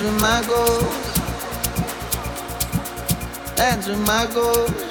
Dance with my goals. Dance with my goals.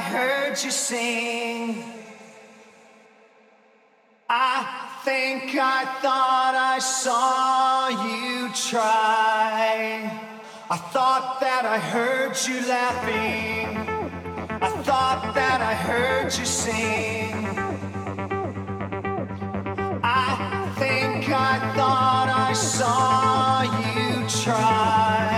I heard you sing. I think I thought I saw you try. I thought that I heard you laughing. I thought that I heard you sing. I think I thought I saw you try.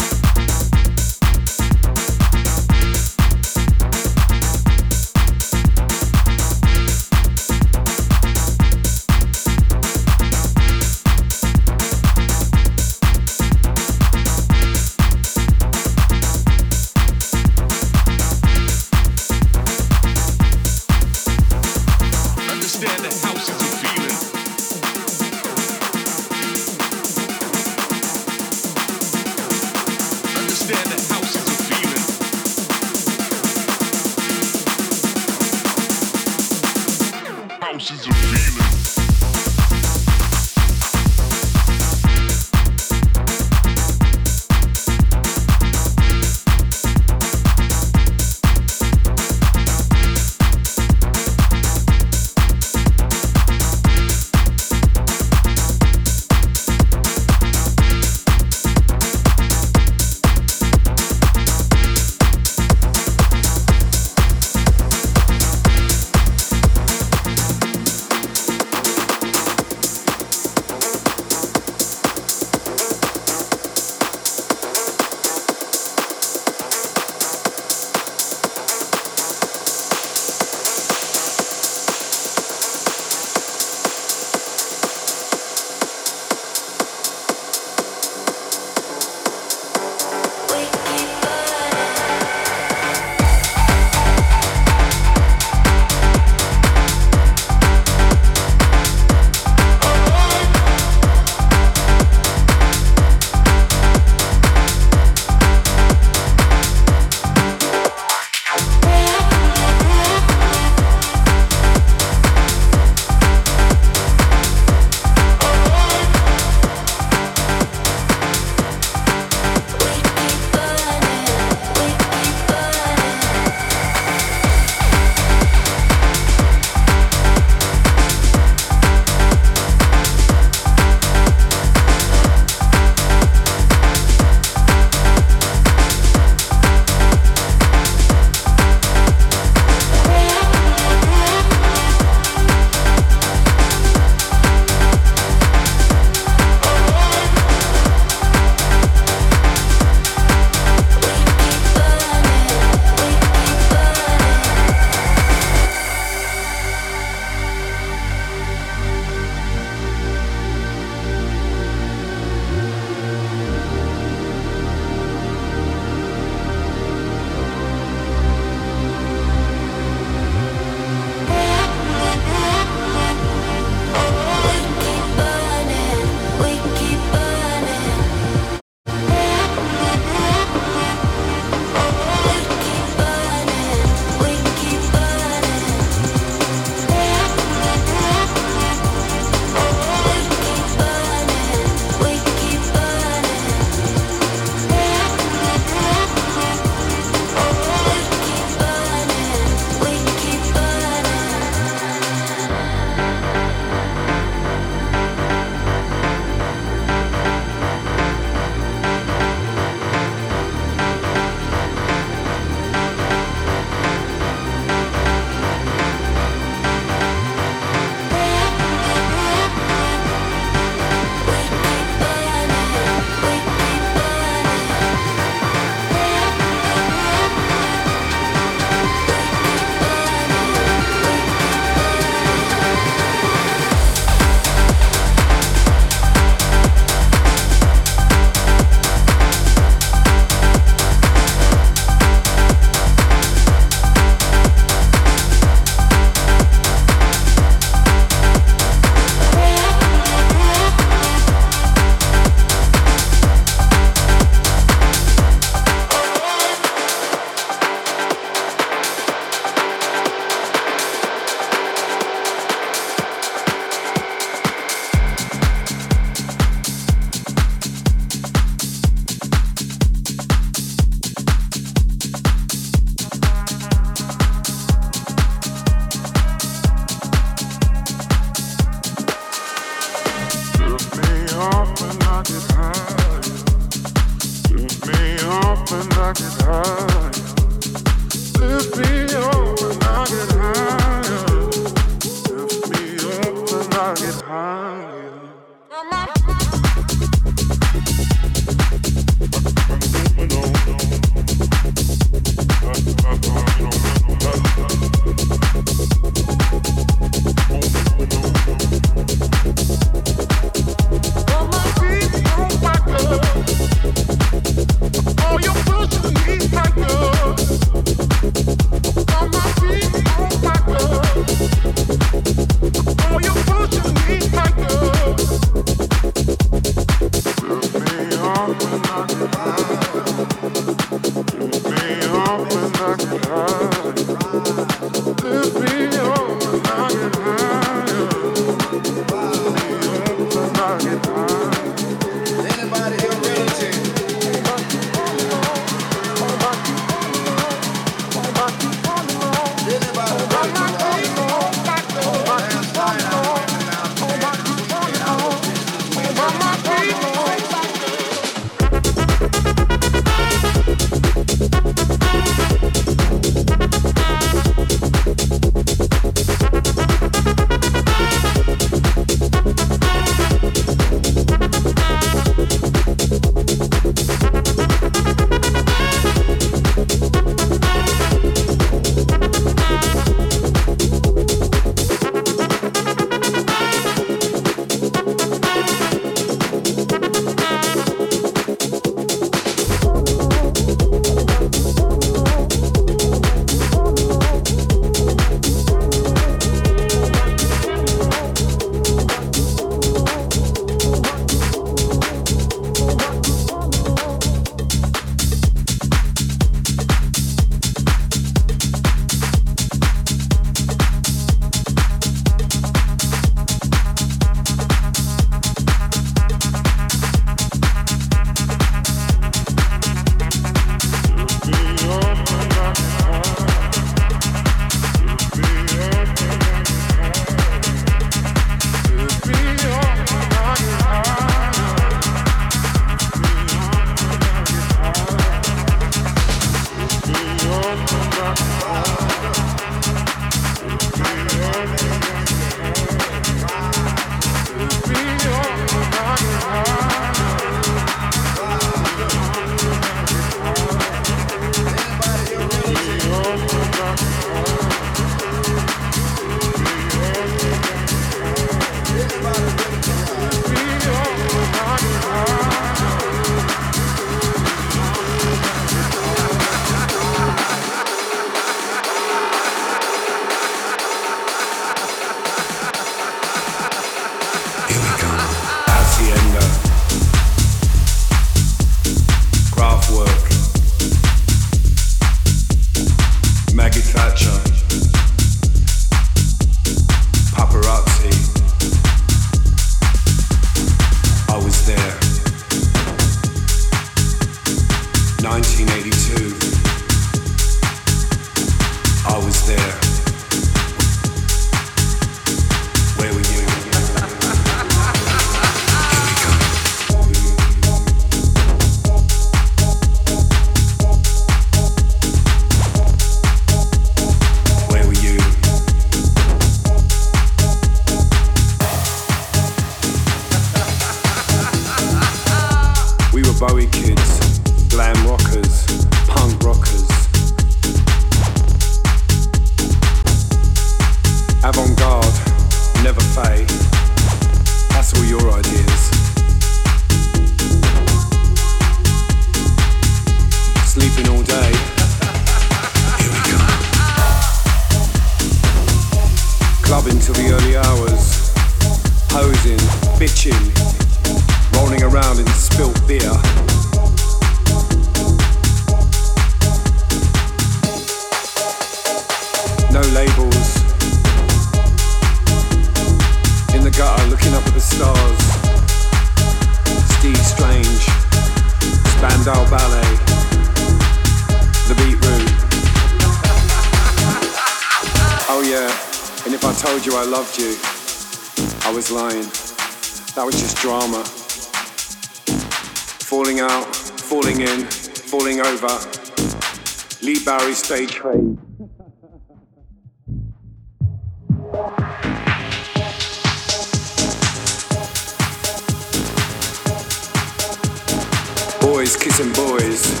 Boys kissing boys,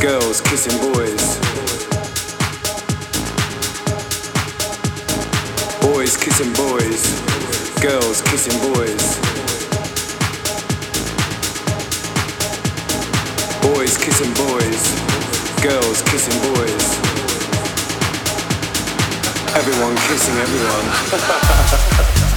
girls kissing boys. Boys kissing boys, girls kissing boys. Boys kissing boys, girls kissing boys everyone kissing everyone.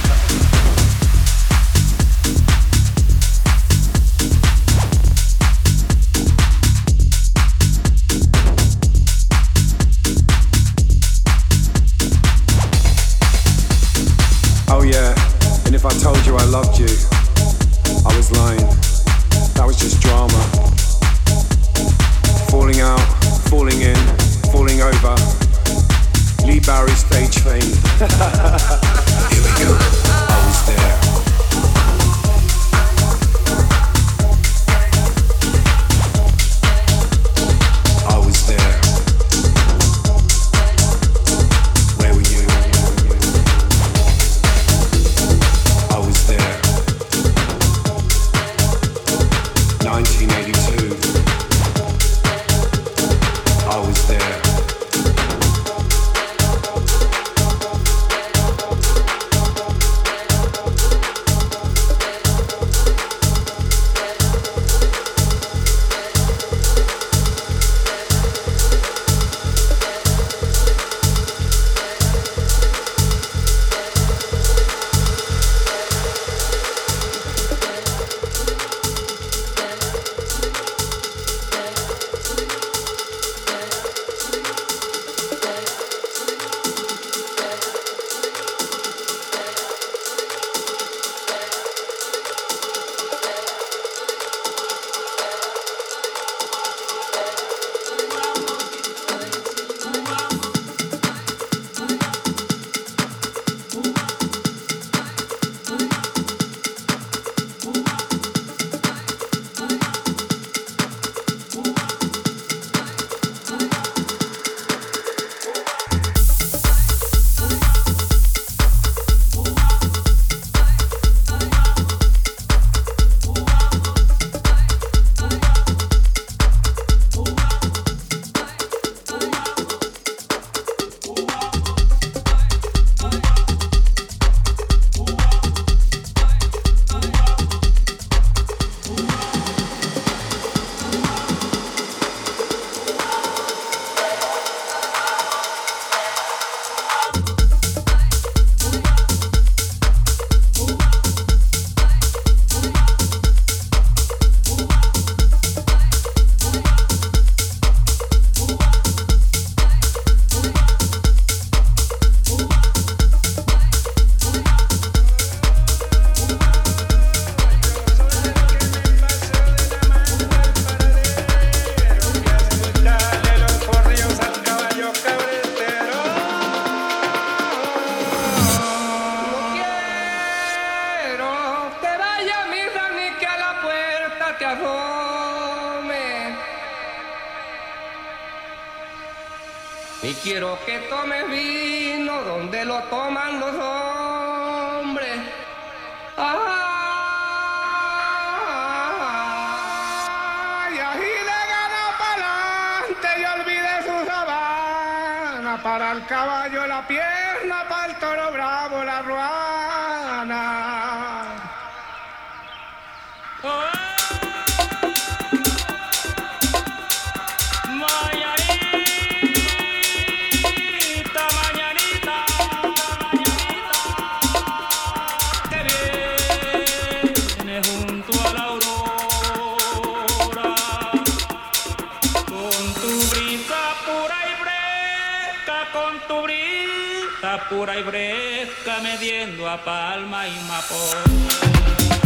palma y mapo.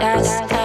Just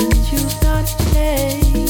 you see, you should be